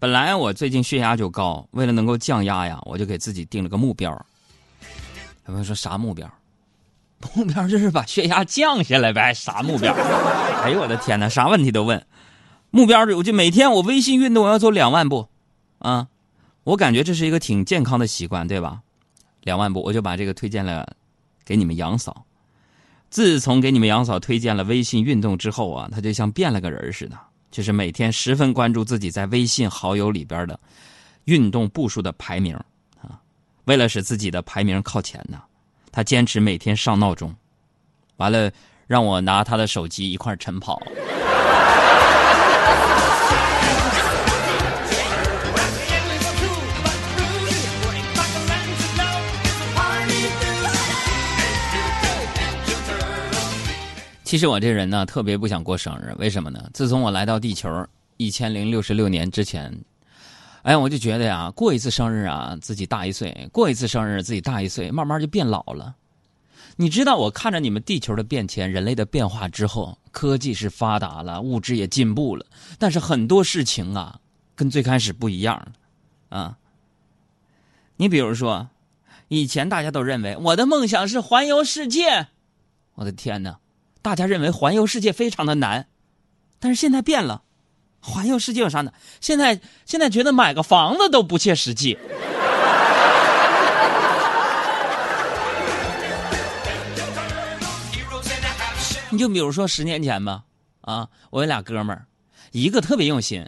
本来我最近血压就高，为了能够降压呀，我就给自己定了个目标。有朋友说啥目标？目标就是把血压降下来呗，啥目标？哎呦我的天哪，啥问题都问。目标我就每天我微信运动我要走两万步，啊，我感觉这是一个挺健康的习惯，对吧？两万步，我就把这个推荐了给你们杨嫂。自从给你们杨嫂推荐了微信运动之后啊，她就像变了个人似的。就是每天十分关注自己在微信好友里边的运动步数的排名啊，为了使自己的排名靠前呢，他坚持每天上闹钟，完了让我拿他的手机一块晨跑。其实我这人呢，特别不想过生日，为什么呢？自从我来到地球一千零六十六年之前，哎，我就觉得呀，过一次生日啊，自己大一岁；过一次生日，自己大一岁，慢慢就变老了。你知道，我看着你们地球的变迁、人类的变化之后，科技是发达了，物质也进步了，但是很多事情啊，跟最开始不一样啊。你比如说，以前大家都认为我的梦想是环游世界，我的天哪！大家认为环游世界非常的难，但是现在变了，环游世界有啥难？现在现在觉得买个房子都不切实际。你就比如说十年前吧，啊，我有俩哥们儿，一个特别用心，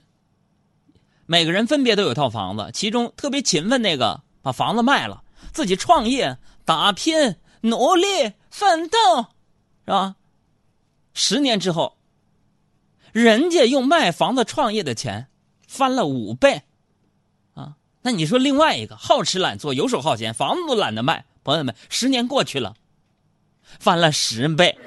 每个人分别都有套房子，其中特别勤奋那个把房子卖了，自己创业打拼努力奋斗，是吧？十年之后，人家用卖房子创业的钱翻了五倍，啊，那你说另外一个好吃懒做、游手好闲，房子都懒得卖，朋友们，十年过去了，翻了十倍。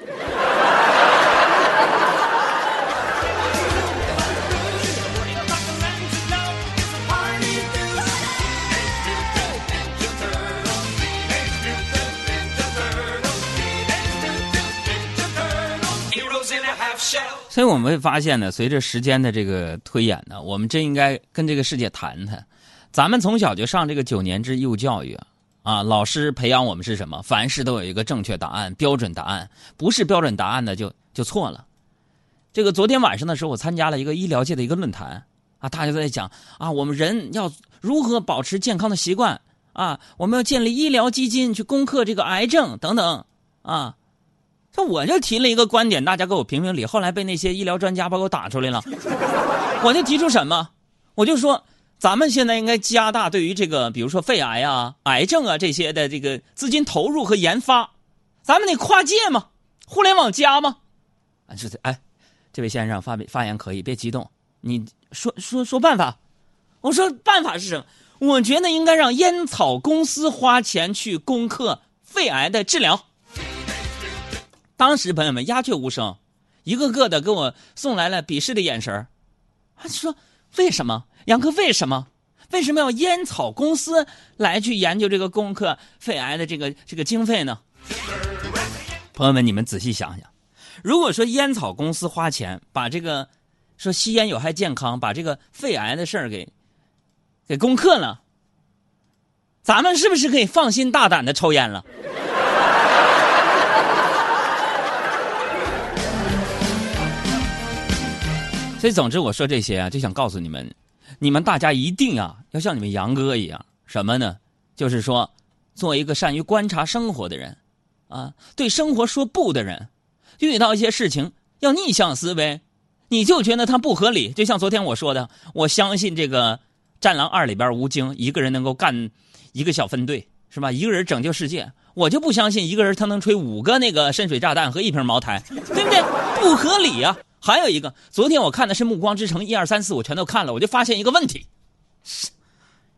所以我们会发现呢，随着时间的这个推演呢，我们真应该跟这个世界谈谈。咱们从小就上这个九年制义务教育啊，老师培养我们是什么？凡事都有一个正确答案、标准答案，不是标准答案的就就错了。这个昨天晚上的时候，我参加了一个医疗界的一个论坛啊，大家都在讲啊，我们人要如何保持健康的习惯啊，我们要建立医疗基金去攻克这个癌症等等啊。那我就提了一个观点，大家给我评评理。后来被那些医疗专家把我打出来了。我就提出什么？我就说，咱们现在应该加大对于这个，比如说肺癌啊、癌症啊这些的这个资金投入和研发。咱们得跨界嘛，互联网加嘛。啊，是这哎，这位先生发发言可以，别激动。你说说说办法。我说办法是什么？我觉得应该让烟草公司花钱去攻克肺癌的治疗。当时朋友们鸦雀无声，一个个的给我送来了鄙视的眼神他说：“为什么杨哥？为什么？为什么要烟草公司来去研究这个攻克肺癌的这个这个经费呢？”朋友们，你们仔细想想，如果说烟草公司花钱把这个说吸烟有害健康，把这个肺癌的事儿给给攻克了，咱们是不是可以放心大胆的抽烟了？所以，总之，我说这些啊，就想告诉你们，你们大家一定啊，要像你们杨哥一样，什么呢？就是说，做一个善于观察生活的人，啊，对生活说不的人，遇到一些事情要逆向思维，你就觉得它不合理。就像昨天我说的，我相信这个《战狼二》里边吴京一个人能够干一个小分队，是吧？一个人拯救世界，我就不相信一个人他能吹五个那个深水炸弹和一瓶茅台，对不对？不合理呀。还有一个，昨天我看的是《暮光之城》，一二三四我全都看了，我就发现一个问题。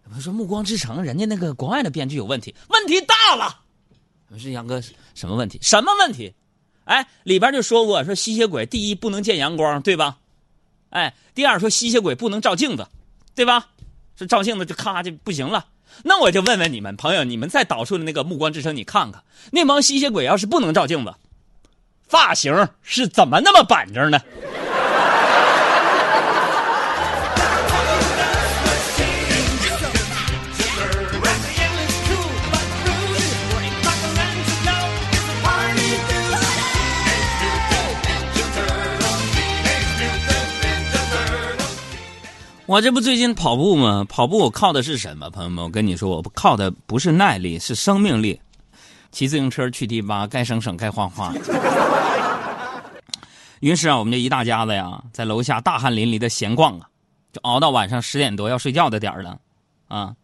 有人说《暮光之城》人家那个国外的编剧有问题，问题大了。我说杨哥，什么问题？什么问题？哎，里边就说过，说吸血鬼第一不能见阳光，对吧？哎，第二说吸血鬼不能照镜子，对吧？说照镜子就咔就不行了。那我就问问你们朋友，你们在导出的那个《暮光之城》，你看看那帮吸血鬼要是不能照镜子。发型是怎么那么板正呢？我这不最近跑步吗？跑步我靠的是什么朋友们？我跟你说我靠的不是耐力是生命力。骑自行车去迪吧，该省省，该花花。于是啊，我们这一大家子呀，在楼下大汗淋漓的闲逛啊，就熬到晚上十点多要睡觉的点儿了，啊。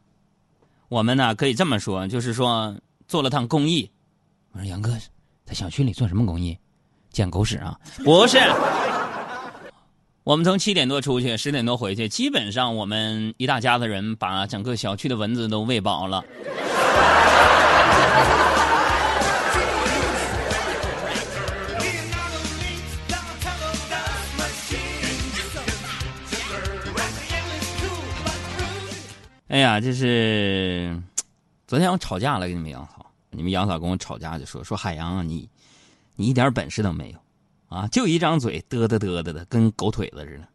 我们呢可以这么说，就是说做了趟公益。我说杨哥，在小区里做什么公益？捡狗屎啊？不是。我们从七点多出去，十点多回去，基本上我们一大家子人把整个小区的蚊子都喂饱了。哎呀，这是昨天我吵架了，跟你们杨嫂，你们杨嫂跟我吵架就说说海洋啊，你你一点本事都没有。啊，就一张嘴，嘚嘚嘚嘚的，跟狗腿子似的。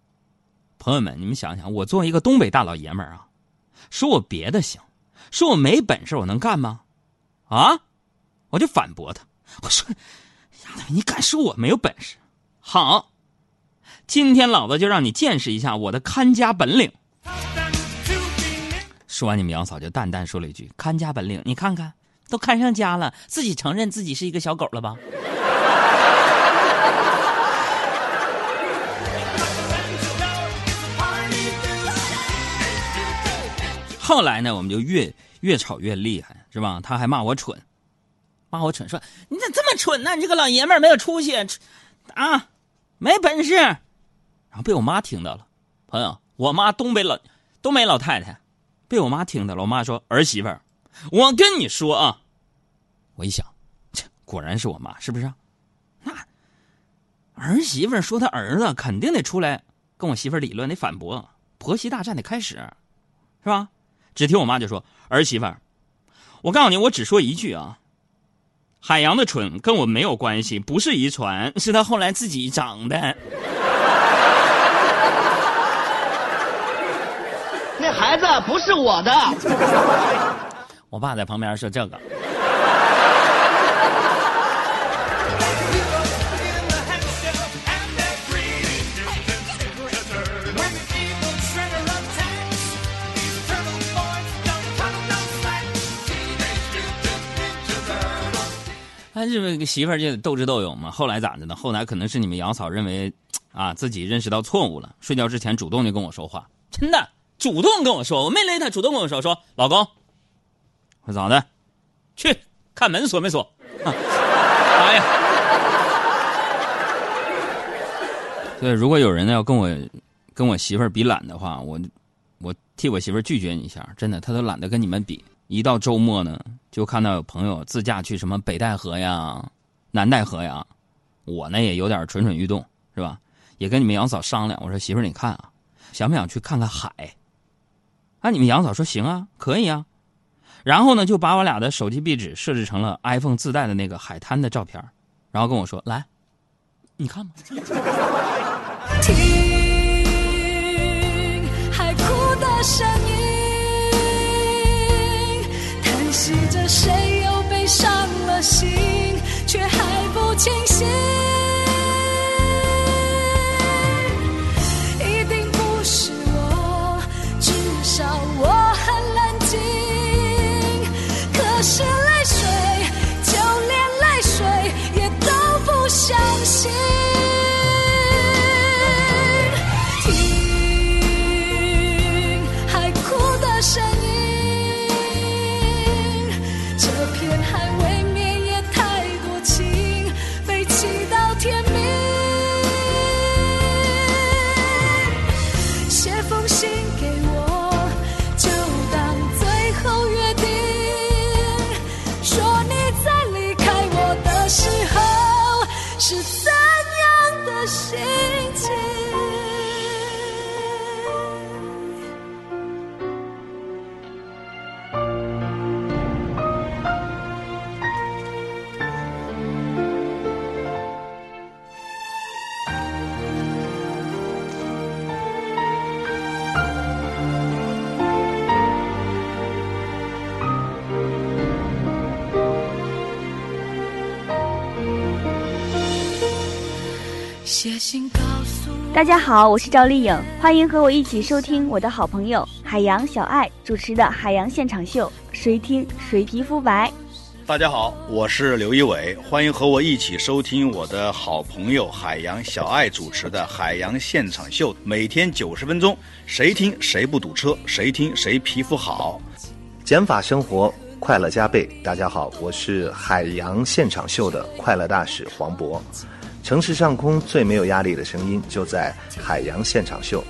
朋友们，你们想想，我作为一个东北大老爷们儿啊，说我别的行，说我没本事，我能干吗？啊，我就反驳他，我说，丫头，你敢说我没有本事？好，今天老子就让你见识一下我的看家本领。说完，你们杨嫂就淡淡说了一句：“看家本领，你看看，都看上家了，自己承认自己是一个小狗了吧？”后来呢，我们就越越吵越厉害，是吧？他还骂我蠢，骂我蠢，说你咋这么蠢呢？你这个老爷们儿没有出息，啊，没本事。然后被我妈听到了，朋友，我妈东北老东北老太太，被我妈听到了。我妈说儿媳妇儿，我跟你说啊，我一想，果然是我妈，是不是？那儿媳妇说她儿子肯定得出来跟我媳妇理论，得反驳，婆媳大战得开始，是吧？只听我妈就说：“儿媳妇儿，我告诉你，我只说一句啊，海洋的蠢跟我没有关系，不是遗传，是他后来自己长的。那孩子不是我的。”我爸在旁边说这个。他这个媳妇儿就斗智斗勇嘛。后来咋的呢？后来可能是你们杨嫂认为，啊，自己认识到错误了，睡觉之前主动就跟我说话，真的主动跟我说，我没勒他，主动跟我说说，老公，我咋的？去看门锁没锁？哎呀，对，如果有人呢要跟我跟我媳妇儿比懒的话，我我替我媳妇儿拒绝你一下，真的，她都懒得跟你们比。一到周末呢，就看到有朋友自驾去什么北戴河呀、南戴河呀，我呢也有点蠢蠢欲动，是吧？也跟你们杨嫂商量，我说媳妇儿，你看啊，想不想去看看海？啊，你们杨嫂说行啊，可以啊。然后呢，就把我俩的手机壁纸设置成了 iPhone 自带的那个海滩的照片，然后跟我说：“来，你看吧。”大家好，我是赵丽颖，欢迎和我一起收听我的好朋友海洋小爱主持的《海洋现场秀》，谁听谁皮肤白。大家好，我是刘一伟，欢迎和我一起收听我的好朋友海洋小爱主持的《海洋现场秀》，每天九十分钟，谁听谁不堵车，谁听谁皮肤好，减法生活快乐加倍。大家好，我是海洋现场秀的快乐大使黄渤，城市上空最没有压力的声音就在海洋现场秀。